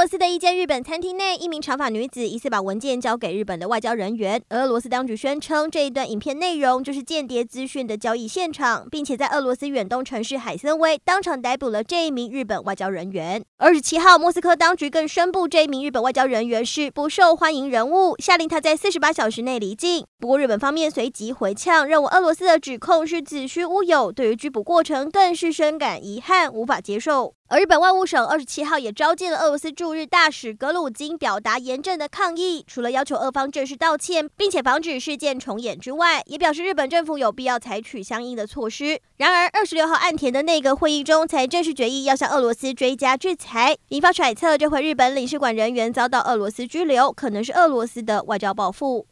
俄罗斯的一间日本餐厅内，一名长发女子疑似把文件交给日本的外交人员。俄罗斯当局宣称，这一段影片内容就是间谍资讯的交易现场，并且在俄罗斯远东城市海参崴当场逮捕了这一名日本外交人员。二十七号，莫斯科当局更宣布，这一名日本外交人员是不受欢迎人物，下令他在四十八小时内离境。不过，日本方面随即回呛，认为俄罗斯的指控是子虚乌有，对于拘捕过程更是深感遗憾，无法接受。而日本外务省二十七号也召见了俄罗斯驻日大使格鲁金，表达严正的抗议。除了要求俄方正式道歉，并且防止事件重演之外，也表示日本政府有必要采取相应的措施。然而，二十六号岸田的内阁会议中才正式决议要向俄罗斯追加制裁，引发揣测，这回日本领事馆人员遭到俄罗斯拘留，可能是俄罗斯的外交报复。